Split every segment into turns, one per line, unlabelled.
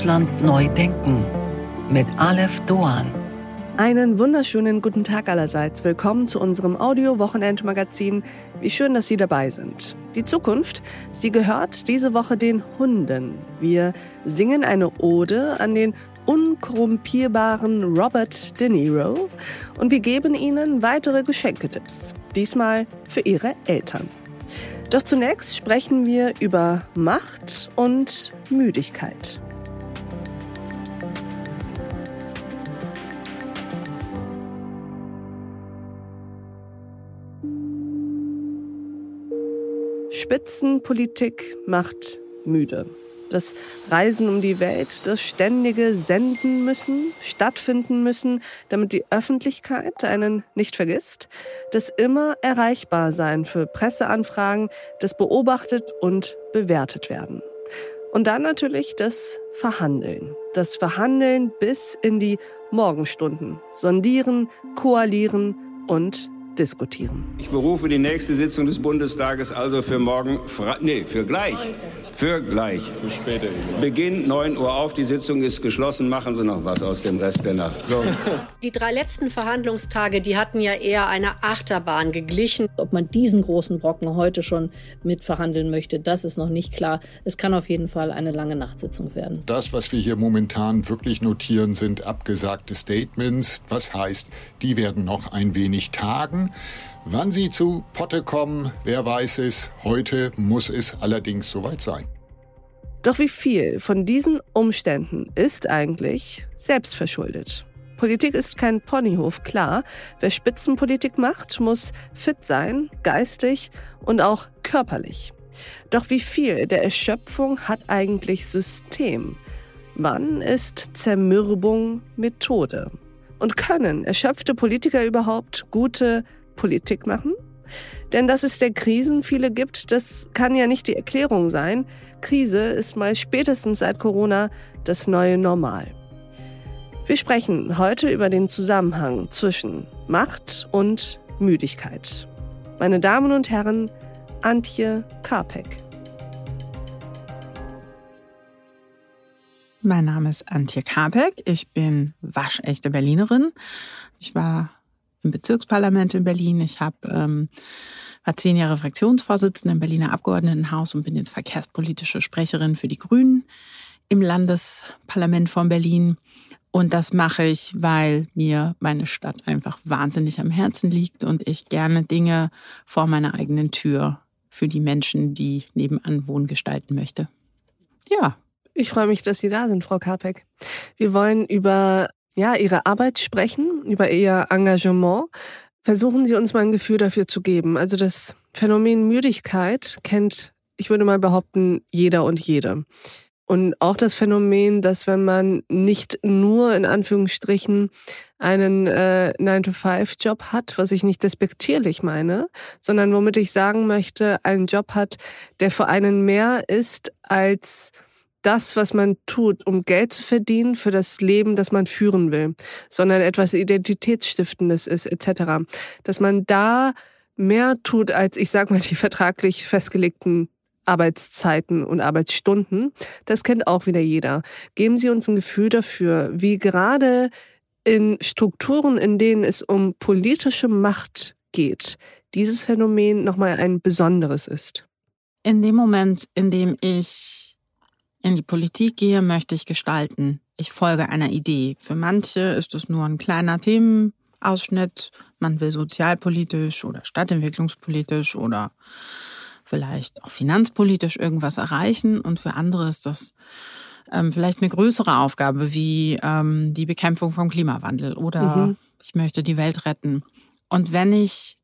Deutschland neu denken mit Aleph Doan.
Einen wunderschönen guten Tag allerseits. Willkommen zu unserem Audio-Wochenendmagazin. Wie schön, dass Sie dabei sind. Die Zukunft, sie gehört diese Woche den Hunden. Wir singen eine Ode an den unkorrumpierbaren Robert De Niro und wir geben Ihnen weitere Geschenketipps. Diesmal für Ihre Eltern. Doch zunächst sprechen wir über Macht und Müdigkeit. Spitzenpolitik macht müde. Das Reisen um die Welt, das ständige Senden müssen, stattfinden müssen, damit die Öffentlichkeit einen nicht vergisst, das immer erreichbar sein für Presseanfragen, das beobachtet und bewertet werden. Und dann natürlich das Verhandeln. Das Verhandeln bis in die Morgenstunden. Sondieren, koalieren und diskutieren.
Ich berufe die nächste Sitzung des Bundestages also für morgen, Fra nee, für gleich. Für gleich. Für später. Beginn 9 Uhr auf, die Sitzung ist geschlossen. Machen Sie noch was aus dem Rest der Nacht. So.
Die drei letzten Verhandlungstage, die hatten ja eher eine Achterbahn geglichen.
Ob man diesen großen Brocken heute schon mitverhandeln möchte, das ist noch nicht klar. Es kann auf jeden Fall eine lange Nachtsitzung werden.
Das, was wir hier momentan wirklich notieren, sind abgesagte Statements. Was heißt, die werden noch ein wenig tagen. Wann sie zu Potte kommen, wer weiß es. Heute muss es allerdings soweit sein.
Doch wie viel von diesen Umständen ist eigentlich selbstverschuldet? Politik ist kein Ponyhof, klar. Wer Spitzenpolitik macht, muss fit sein, geistig und auch körperlich. Doch wie viel der Erschöpfung hat eigentlich System? Wann ist Zermürbung Methode? Und können erschöpfte Politiker überhaupt gute Politik machen? Denn dass es der Krisen viele gibt, das kann ja nicht die Erklärung sein. Krise ist mal spätestens seit Corona das neue Normal. Wir sprechen heute über den Zusammenhang zwischen Macht und Müdigkeit. Meine Damen und Herren, Antje Karpek.
Mein Name ist Antje Karpek. Ich bin waschechte Berlinerin. Ich war im Bezirksparlament in Berlin. Ich habe ähm, war zehn Jahre Fraktionsvorsitzende im Berliner Abgeordnetenhaus und bin jetzt verkehrspolitische Sprecherin für die Grünen im Landesparlament von Berlin. Und das mache ich, weil mir meine Stadt einfach wahnsinnig am Herzen liegt und ich gerne Dinge vor meiner eigenen Tür für die Menschen, die nebenan wohnen, gestalten möchte. Ja.
Ich freue mich, dass Sie da sind, Frau Karpek. Wir wollen über ja, Ihre Arbeit sprechen, über Ihr Engagement. Versuchen Sie uns mal ein Gefühl dafür zu geben. Also das Phänomen Müdigkeit kennt, ich würde mal behaupten, jeder und jede. Und auch das Phänomen, dass wenn man nicht nur in Anführungsstrichen einen äh, 9-to-5-Job hat, was ich nicht despektierlich meine, sondern womit ich sagen möchte, einen Job hat, der für einen mehr ist als das, was man tut, um Geld zu verdienen für das Leben, das man führen will, sondern etwas Identitätsstiftendes ist, etc. Dass man da mehr tut als, ich sag mal, die vertraglich festgelegten Arbeitszeiten und Arbeitsstunden. Das kennt auch wieder jeder. Geben Sie uns ein Gefühl dafür, wie gerade in Strukturen, in denen es um politische Macht geht, dieses Phänomen nochmal ein besonderes ist.
In dem Moment, in dem ich in die Politik gehe, möchte ich gestalten. Ich folge einer Idee. Für manche ist es nur ein kleiner Themenausschnitt. Man will sozialpolitisch oder stadtentwicklungspolitisch oder vielleicht auch finanzpolitisch irgendwas erreichen. Und für andere ist das ähm, vielleicht eine größere Aufgabe wie ähm, die Bekämpfung vom Klimawandel oder mhm. ich möchte die Welt retten. Und wenn ich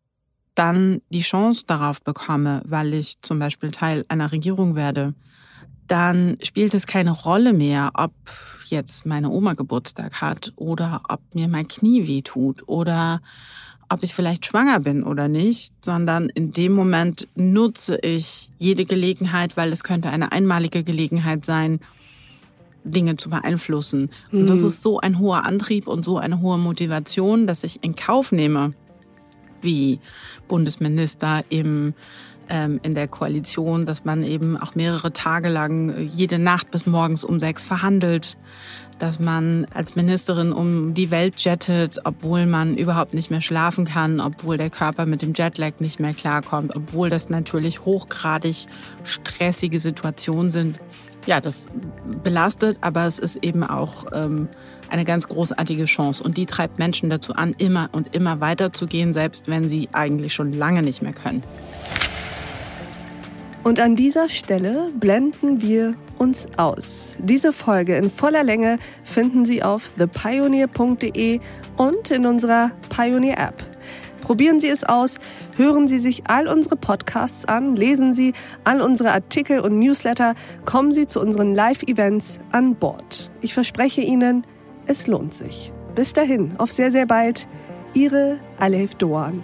dann die Chance darauf bekomme, weil ich zum Beispiel Teil einer Regierung werde, dann spielt es keine Rolle mehr, ob jetzt meine Oma Geburtstag hat oder ob mir mein Knie weh tut oder ob ich vielleicht schwanger bin oder nicht, sondern in dem Moment nutze ich jede Gelegenheit, weil es könnte eine einmalige Gelegenheit sein, Dinge zu beeinflussen. Und das mhm. ist so ein hoher Antrieb und so eine hohe Motivation, dass ich in Kauf nehme, wie Bundesminister im in der Koalition, dass man eben auch mehrere Tage lang äh, jede Nacht bis morgens um sechs verhandelt, dass man als Ministerin um die Welt jettet, obwohl man überhaupt nicht mehr schlafen kann, obwohl der Körper mit dem Jetlag nicht mehr klarkommt, obwohl das natürlich hochgradig stressige Situationen sind. Ja, das belastet, aber es ist eben auch ähm, eine ganz großartige Chance und die treibt Menschen dazu an, immer und immer weiterzugehen, selbst wenn sie eigentlich schon lange nicht mehr können.
Und an dieser Stelle blenden wir uns aus. Diese Folge in voller Länge finden Sie auf thepioneer.de und in unserer Pioneer App. Probieren Sie es aus, hören Sie sich all unsere Podcasts an, lesen Sie all unsere Artikel und Newsletter, kommen Sie zu unseren Live-Events an Bord. Ich verspreche Ihnen, es lohnt sich. Bis dahin, auf sehr, sehr bald. Ihre Alef Doan.